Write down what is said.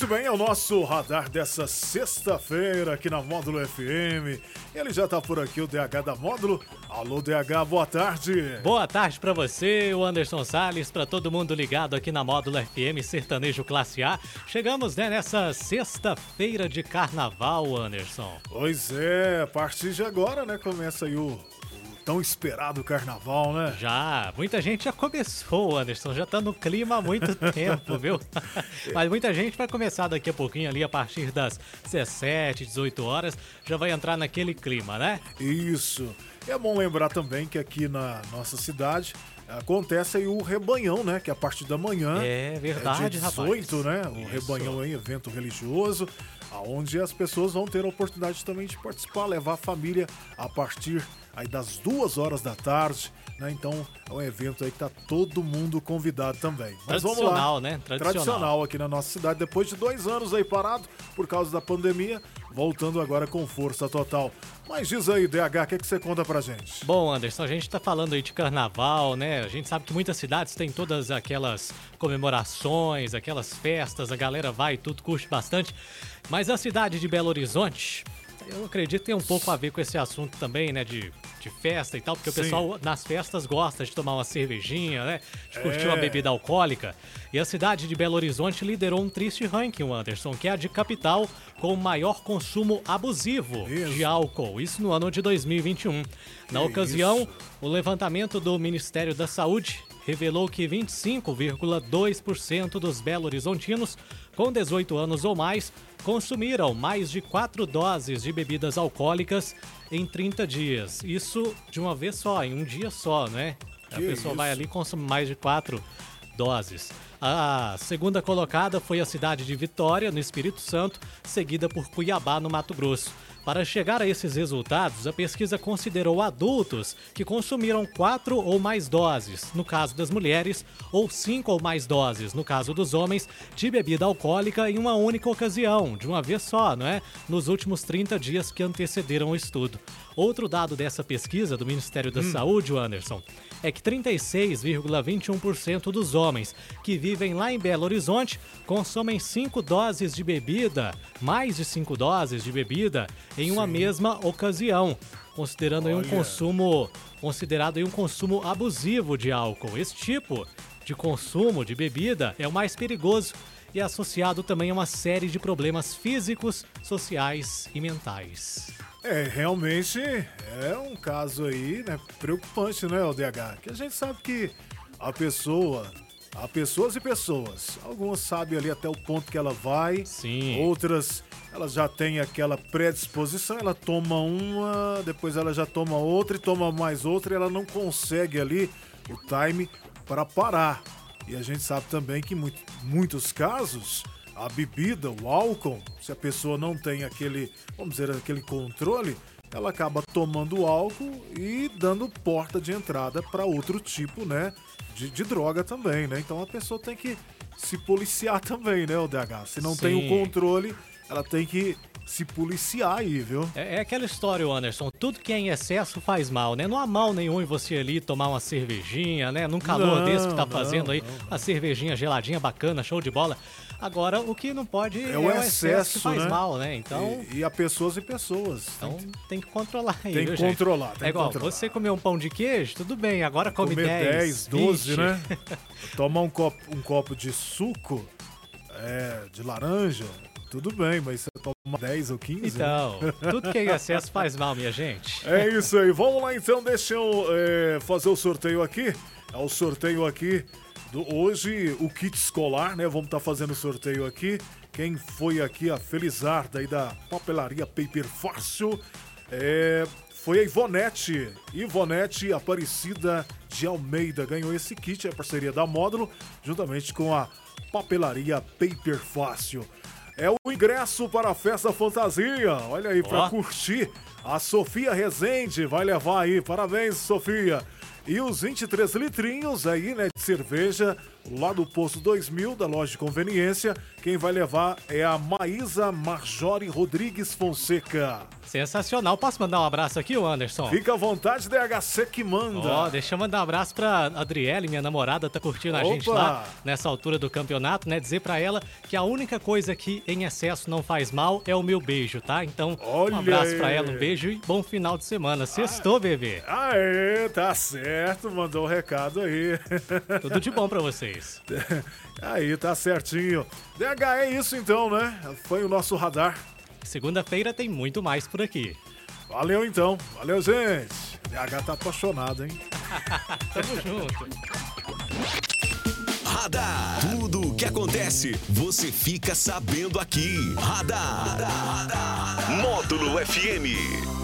Muito bem, é o nosso radar dessa sexta-feira aqui na Módulo FM. Ele já tá por aqui, o DH da Módulo. Alô, DH, boa tarde. Boa tarde pra você, o Anderson Salles, pra todo mundo ligado aqui na Módulo FM Sertanejo Classe A. Chegamos né, nessa sexta-feira de carnaval, Anderson. Pois é, a partir de agora, né, começa aí o tão esperado carnaval, né? Já, muita gente já começou, Anderson, já tá no clima há muito tempo, viu? Mas muita gente vai começar daqui a pouquinho ali, a partir das 17, 18 horas, já vai entrar naquele clima, né? Isso. É bom lembrar também que aqui na nossa cidade acontece aí o rebanhão, né? Que é a partir da manhã. É verdade, é dia 18, rapaz. né? O Isso. rebanhão aí, evento religioso, aonde as pessoas vão ter a oportunidade também de participar, levar a família a partir aí das duas horas da tarde, né? Então é um evento aí que tá todo mundo convidado também. Mas vamos lá. Tradicional, né? Tradicional. Tradicional aqui na nossa cidade, depois de dois anos aí parado por causa da pandemia, voltando agora com força total. Mas diz aí, DH, o que, que você conta pra gente? Bom, Anderson, a gente tá falando aí de carnaval, né? A gente sabe que muitas cidades têm todas aquelas comemorações, aquelas festas, a galera vai e tudo, curte bastante. Mas a cidade de Belo Horizonte, eu acredito que tem um pouco a ver com esse assunto também, né? De, de festa e tal, porque Sim. o pessoal nas festas gosta de tomar uma cervejinha, né? De curtir É. uma bebida alcoólica. E a cidade de Belo Horizonte liderou um triste ranking, o Anderson, que é a de capital com o maior consumo abusivo Isso. de álcool. Isso no ano de 2021. Na Que ocasião, isso? o levantamento do Ministério da Saúde revelou que 25,2% dos belo-horizontinos com 18 anos ou mais consumiram mais de 4 doses de bebidas alcoólicas em 30 dias. Isso de uma vez só, em um dia só, né? A Que pessoa vai isso? ali e consome mais de 4 doses. A segunda colocada foi a cidade de Vitória, no Espírito Santo, seguida por Cuiabá, no Mato Grosso. Para chegar a esses resultados, a pesquisa considerou adultos que consumiram quatro ou mais doses, no caso das mulheres, ou cinco ou mais doses, no caso dos homens, de bebida alcoólica em uma única ocasião, de uma vez só, não é? Nos últimos 30 dias que antecederam o estudo. Outro dado dessa pesquisa do Ministério da Saúde, o Anderson, é que 36,21% dos homens que vivem lá em Belo Horizonte consomem 5 doses de bebida, mais de 5 doses de bebida, em uma mesma ocasião, considerando um consumo, considerado um consumo abusivo de álcool. Esse tipo de consumo de bebida é o mais perigoso e é associado também a uma série de problemas físicos, sociais e mentais. É, realmente é um caso aí, né, preocupante, né, o DH? Que a gente sabe que a pessoa, há pessoas e pessoas. Algumas sabem ali até o ponto que ela vai, Sim. outras elas já têm aquela predisposição, ela toma uma, depois ela já toma outra e toma mais outra e ela não consegue ali o time para parar. E a gente sabe também que em muito- muitos casos a bebida, o álcool, se a pessoa não tem aquele, vamos dizer, aquele controle, ela acaba tomando álcool e dando porta de entrada para outro tipo, né, de, de droga também, né? Então a pessoa tem que se policiar também, né, o DH? Se não tem o Sim. controle, ela tem que se policiar aí, viu? É, é aquela história, Anderson. Tudo que é em excesso faz mal, né? Não há mal nenhum em você ali tomar uma cervejinha, né? Num calor Não, desse que tá não, fazendo aí, não, uma cervejinha geladinha, bacana, show de bola. Agora, o que não pode é, É o o excesso, que excesso, faz né? mal, né? Então, E, e a pessoas e pessoas. então tem que controlar aí, Tem que gente? controlar, tem é igual, controlar. você comer um pão de queijo, tudo bem, agora come comer 10, 10, 12, 20. né? Tomar um copo, um copo de suco é, de laranja, tudo bem, mas você toma 10 ou 15. né? Então, tudo que é excesso faz mal, minha gente. É isso aí. Vamos lá então, deixa eu é, fazer o sorteio aqui. É o sorteio aqui do hoje, o kit escolar, né? Vamos estar fazendo o sorteio aqui. Quem foi aqui a Felizarda aí da papelaria Paper Fácil é, foi a Ivonete. Ivonete Aparecida de Almeida ganhou esse kit, é a parceria da Módulo, juntamente com a papelaria Paper Fácil. É o ingresso para a festa fantasia. Olha aí, para curtir. A Sofia Rezende vai levar aí. Parabéns, Sofia. E os 23 litrinhos aí, né, de cerveja lá do Posto 2000, da loja de conveniência. Quem vai levar é a Maísa Marjori Rodrigues Fonseca. Sensacional. Posso mandar um abraço aqui, Anderson? Fica à vontade, DHC que manda. Ó, deixa eu mandar um abraço pra Adriele, minha namorada, tá curtindo a Opa! gente lá nessa altura do campeonato, né? Dizer pra ela que a única coisa que em excesso não faz mal é o meu beijo, tá? Então, Olha um abraço pra aí. ela, um beijo e bom final de semana. Sextou, bebê. Aê, tá certo, mandou o recado aí. Tudo de bom pra vocês. Aí, tá certinho. DH é isso então, né? Foi o nosso radar. Segunda-feira tem muito mais por aqui. Valeu então. Valeu, gente. DH tá apaixonado, hein? Tamo junto. Radar. Tudo o que acontece, você fica sabendo aqui. Radar. Módulo FM.